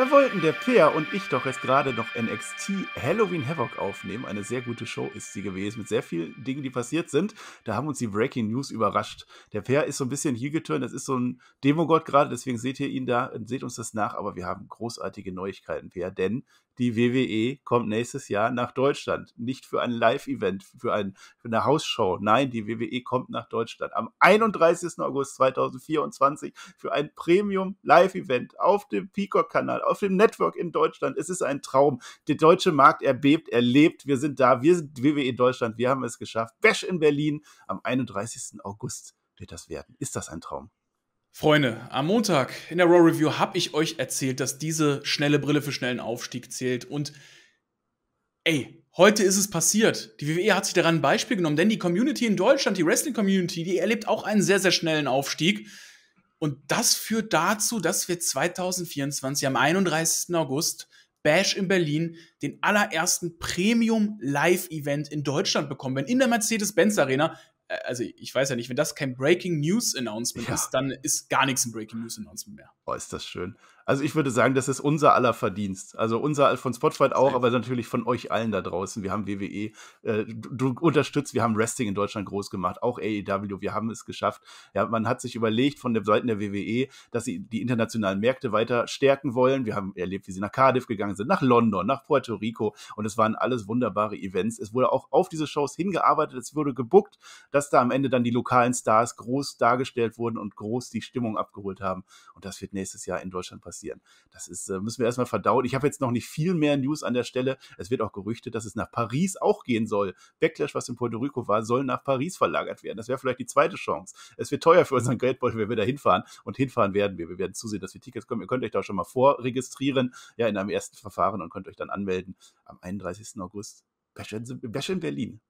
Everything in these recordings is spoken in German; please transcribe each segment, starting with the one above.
Da wollten der Peer und ich doch jetzt gerade noch NXT Halloween Havoc aufnehmen. Eine sehr gute Show ist sie gewesen, mit sehr vielen Dingen, die passiert sind. Da haben uns die Breaking News überrascht. Der Peer ist so ein bisschen hier geturnt, das ist so ein Demogott gerade, deswegen seht ihr ihn da, seht uns das nach, aber wir haben großartige Neuigkeiten, Peer, denn die WWE kommt nächstes Jahr nach Deutschland. Nicht für ein Live-Event, für, ein, für eine Hausshow. Nein, die WWE kommt nach Deutschland am 31. August 2024 für ein Premium-Live-Event auf dem Peacock-Kanal, auf dem Network in Deutschland. Es ist ein Traum. Der deutsche Markt erbebt, er lebt. Wir sind da. Wir sind WWE Deutschland. Wir haben es geschafft. Bash in Berlin am 31. August wird das werden. Ist das ein Traum? Freunde, am Montag in der Raw Review habe ich euch erzählt, dass diese schnelle Brille für schnellen Aufstieg zählt. Und ey, heute ist es passiert. Die WWE hat sich daran ein Beispiel genommen, denn die Community in Deutschland, die Wrestling-Community, die erlebt auch einen sehr, sehr schnellen Aufstieg. Und das führt dazu, dass wir 2024 am 31. August Bash in Berlin den allerersten Premium Live-Event in Deutschland bekommen werden, in der Mercedes-Benz Arena. Äh, also ich weiß ja nicht, wenn das kein Breaking News Announcement ja. ist, dann ist gar nichts ein Breaking News Announcement mehr. Oh, ist das schön. Also ich würde sagen, das ist unser aller Verdienst. Also unser von Spotify auch, aber natürlich von euch allen da draußen. Wir haben WWE, äh, du, unterstützt, wir haben Wrestling in Deutschland groß gemacht, auch AEW, wir haben es geschafft. Ja, man hat sich überlegt von der Seite der WWE, dass sie die internationalen Märkte weiter stärken wollen. Wir haben erlebt, wie sie nach Cardiff gegangen sind, nach London, nach Puerto Rico und es waren alles wunderbare Events. Es wurde auch auf diese Shows hingearbeitet, es wurde gebuckt, dass da am Ende dann die lokalen Stars groß dargestellt wurden und groß die Stimmung abgeholt haben. Und das wird nächstes Jahr in Deutschland passieren passieren. Das ist, äh, müssen wir erstmal verdauen. Ich habe jetzt noch nicht viel mehr News an der Stelle. Es wird auch gerüchtet, dass es nach Paris auch gehen soll. Backlash, was in Puerto Rico war, soll nach Paris verlagert werden. Das wäre vielleicht die zweite Chance. Es wird teuer für unseren Geldbeutel, wenn wir da hinfahren. Und hinfahren werden wir. Wir werden zusehen, dass wir Tickets kommen. Ihr könnt euch da schon mal vorregistrieren, ja, in einem ersten Verfahren und könnt euch dann anmelden am 31. August. Bash in Berlin.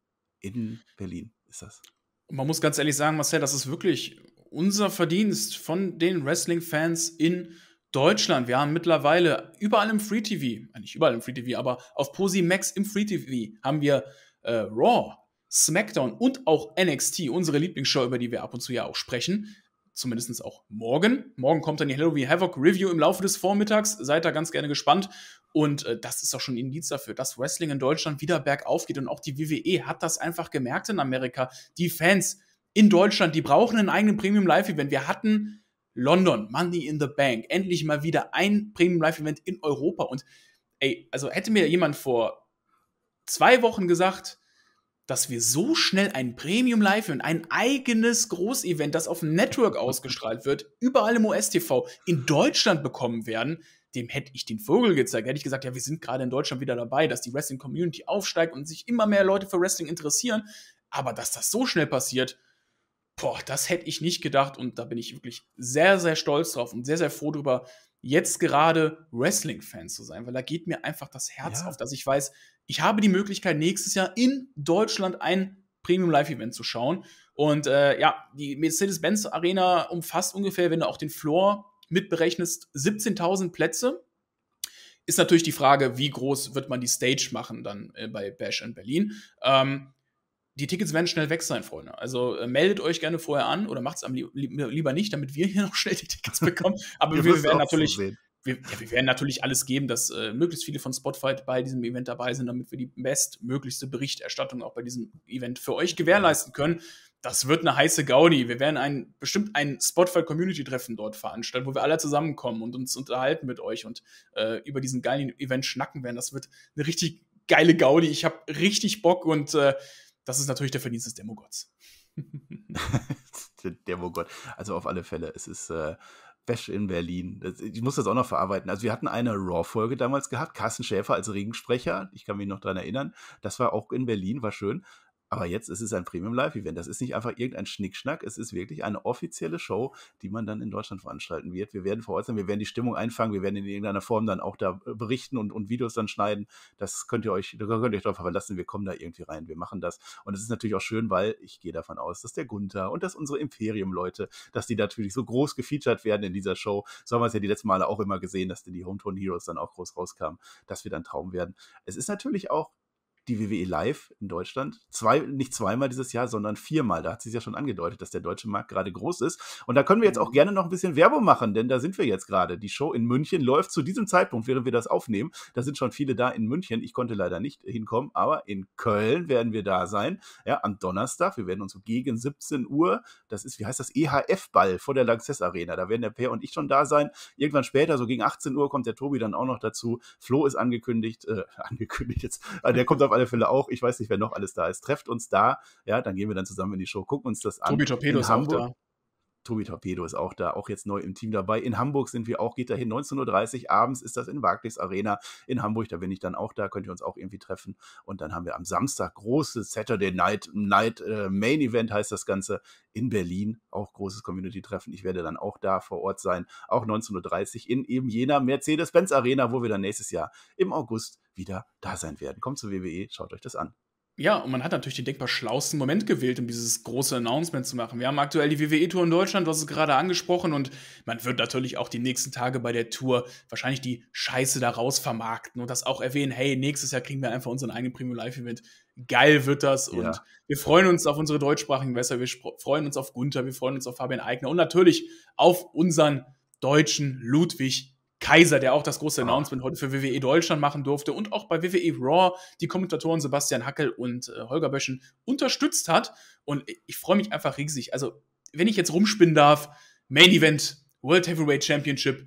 In Berlin ist das. man muss ganz ehrlich sagen, Marcel, das ist wirklich unser Verdienst von den Wrestling-Fans in Deutschland, wir haben mittlerweile überall im Free TV, äh, nicht überall im Free TV, aber auf Posi Max im Free TV haben wir äh, Raw, SmackDown und auch NXT, unsere Lieblingsshow, über die wir ab und zu ja auch sprechen. Zumindest auch morgen. Morgen kommt dann die Halloween Havoc Review im Laufe des Vormittags. Seid da ganz gerne gespannt. Und äh, das ist auch schon ein Indiz dafür, dass Wrestling in Deutschland wieder bergauf geht. Und auch die WWE hat das einfach gemerkt in Amerika. Die Fans in Deutschland, die brauchen einen eigenen Premium Live-Event. Wir hatten London, Money in the Bank, endlich mal wieder ein Premium Live Event in Europa. Und ey, also hätte mir jemand vor zwei Wochen gesagt, dass wir so schnell ein Premium Live Event, ein eigenes Großevent, das auf dem Network ausgestrahlt wird, überall im US-TV in Deutschland bekommen werden, dem hätte ich den Vogel gezeigt. Hätte ich gesagt, ja, wir sind gerade in Deutschland wieder dabei, dass die Wrestling-Community aufsteigt und sich immer mehr Leute für Wrestling interessieren. Aber dass das so schnell passiert, boah, das hätte ich nicht gedacht und da bin ich wirklich sehr, sehr stolz drauf und sehr, sehr froh drüber, jetzt gerade Wrestling-Fan zu sein, weil da geht mir einfach das Herz ja. auf, dass ich weiß, ich habe die Möglichkeit, nächstes Jahr in Deutschland ein Premium Live-Event zu schauen. Und äh, ja, die Mercedes-Benz Arena umfasst ungefähr, wenn du auch den Floor mitberechnest, 17.000 Plätze. Ist natürlich die Frage, wie groß wird man die Stage machen dann äh, bei Bash in Berlin. Ähm, die Tickets werden schnell weg sein, Freunde. Also äh, meldet euch gerne vorher an oder macht es am li lieber nicht, damit wir hier noch schnell die Tickets bekommen. Aber wir, wir werden natürlich. So wir, ja, wir, werden natürlich alles geben, dass äh, möglichst viele von Spotify bei diesem Event dabei sind, damit wir die bestmöglichste Berichterstattung auch bei diesem Event für euch gewährleisten können. Das wird eine heiße Gaudi. Wir werden ein, bestimmt ein Spotify-Community-Treffen dort veranstalten, wo wir alle zusammenkommen und uns unterhalten mit euch und äh, über diesen geilen Event schnacken werden. Das wird eine richtig geile Gaudi. Ich habe richtig Bock und äh, das ist natürlich der Verdienst des Demogods. der Demogod. Also auf alle Fälle, es ist äh, Bash in Berlin. Ich muss das auch noch verarbeiten. Also wir hatten eine Raw-Folge damals gehabt, Carsten Schäfer als Regensprecher. Ich kann mich noch daran erinnern. Das war auch in Berlin, war schön. Aber jetzt ist es ein Premium Live-Event. Das ist nicht einfach irgendein Schnickschnack. Es ist wirklich eine offizielle Show, die man dann in Deutschland veranstalten wird. Wir werden vor Ort sein, wir werden die Stimmung einfangen, wir werden in irgendeiner Form dann auch da äh, berichten und, und Videos dann schneiden. Das könnt ihr euch, da könnt ihr euch darauf verlassen. Wir kommen da irgendwie rein. Wir machen das. Und es ist natürlich auch schön, weil ich gehe davon aus, dass der Gunther und dass unsere Imperium-Leute, dass die natürlich so groß gefeatured werden in dieser Show. So haben wir es ja die letzten Male auch immer gesehen, dass die Hometown Heroes dann auch groß rauskamen. Das wird ein Traum werden. Es ist natürlich auch die WWE Live in Deutschland. Zwei, nicht zweimal dieses Jahr, sondern viermal. Da hat sie es ja schon angedeutet, dass der deutsche Markt gerade groß ist. Und da können wir jetzt auch mhm. gerne noch ein bisschen Werbung machen, denn da sind wir jetzt gerade. Die Show in München läuft zu diesem Zeitpunkt, während wir das aufnehmen. Da sind schon viele da in München. Ich konnte leider nicht hinkommen, aber in Köln werden wir da sein. Ja, am Donnerstag. Wir werden uns gegen 17 Uhr, das ist, wie heißt das, EHF-Ball vor der Lanxess Arena. Da werden der Per und ich schon da sein. Irgendwann später, so gegen 18 Uhr, kommt der Tobi dann auch noch dazu. Flo ist angekündigt, äh, angekündigt jetzt, also der kommt auf alle Fälle auch. Ich weiß nicht, wer noch alles da ist. Trefft uns da. Ja, dann gehen wir dann zusammen in die Show, gucken uns das an. Tobi Torpedo ist auch da. Tobi Torpedo ist auch da, auch jetzt neu im Team dabei. In Hamburg sind wir auch, geht dahin. 19.30 Uhr abends ist das in Barclays Arena in Hamburg. Da bin ich dann auch da, könnt ihr uns auch irgendwie treffen. Und dann haben wir am Samstag großes Saturday Night, Night äh, Main Event heißt das Ganze in Berlin. Auch großes Community-Treffen. Ich werde dann auch da vor Ort sein. Auch 19.30 Uhr in eben jener Mercedes-Benz Arena, wo wir dann nächstes Jahr im August wieder da sein werden. Kommt zur WWE, schaut euch das an. Ja, und man hat natürlich den denkbar schlausten Moment gewählt, um dieses große Announcement zu machen. Wir haben aktuell die WWE-Tour in Deutschland, du hast es gerade angesprochen, und man wird natürlich auch die nächsten Tage bei der Tour wahrscheinlich die Scheiße daraus vermarkten und das auch erwähnen, hey, nächstes Jahr kriegen wir einfach unseren eigenen Premium Live-Event. Geil wird das und ja. wir freuen uns auf unsere deutschsprachigen Wässer, wir freuen uns auf Gunther, wir freuen uns auf Fabian Eigner und natürlich auf unseren deutschen Ludwig Kaiser, der auch das große ah. Announcement heute für WWE Deutschland machen durfte und auch bei WWE Raw die Kommentatoren Sebastian Hackel und äh, Holger Böschen unterstützt hat. Und ich freue mich einfach riesig. Also, wenn ich jetzt rumspinnen darf, Main Event, World Heavyweight Championship,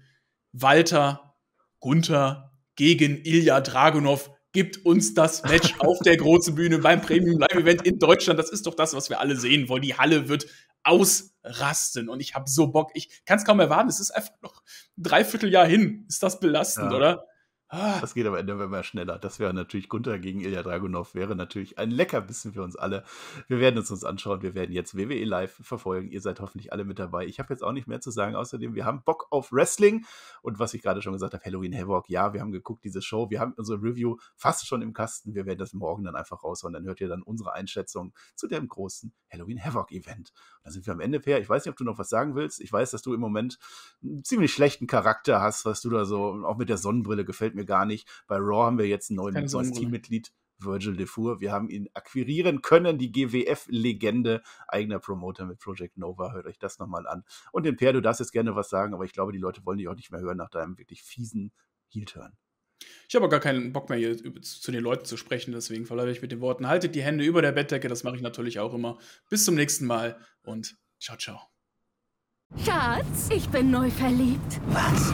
Walter, Gunther gegen Ilya Dragunov gibt uns das Match auf der großen Bühne beim Premium Live Event in Deutschland. Das ist doch das, was wir alle sehen wollen. Die Halle wird ausrasten und ich habe so Bock. Ich kann es kaum erwarten. Es ist einfach noch ein Dreivierteljahr hin. Ist das belastend, ja. oder? Das geht aber Ende immer schneller. Das wäre natürlich Gunther gegen Ilya Dragunov, wäre natürlich ein Leckerbissen für uns alle. Wir werden es uns anschauen. Wir werden jetzt WWE live verfolgen. Ihr seid hoffentlich alle mit dabei. Ich habe jetzt auch nicht mehr zu sagen. Außerdem, wir haben Bock auf Wrestling. Und was ich gerade schon gesagt habe, Halloween Havoc. Ja, wir haben geguckt, diese Show. Wir haben unsere Review fast schon im Kasten. Wir werden das morgen dann einfach raushauen. Dann hört ihr dann unsere Einschätzung zu dem großen Halloween Havoc Event. Und dann sind wir am Ende, Per. Ich weiß nicht, ob du noch was sagen willst. Ich weiß, dass du im Moment einen ziemlich schlechten Charakter hast, was du da so, auch mit der Sonnenbrille gefällt mir mir gar nicht. Bei Raw haben wir jetzt ein neues Teammitglied. Virgil DeFour. Wir haben ihn akquirieren können, die GWF-Legende, eigener Promoter mit Project Nova. Hört euch das nochmal an. Und den Per, du darfst jetzt gerne was sagen, aber ich glaube, die Leute wollen dich auch nicht mehr hören nach deinem wirklich fiesen Heel-Turn. Ich habe gar keinen Bock mehr, hier zu den Leuten zu sprechen, deswegen verleihe ich mit den Worten: Haltet die Hände über der Bettdecke, das mache ich natürlich auch immer. Bis zum nächsten Mal und ciao, ciao. Schatz, ich bin neu verliebt. Was?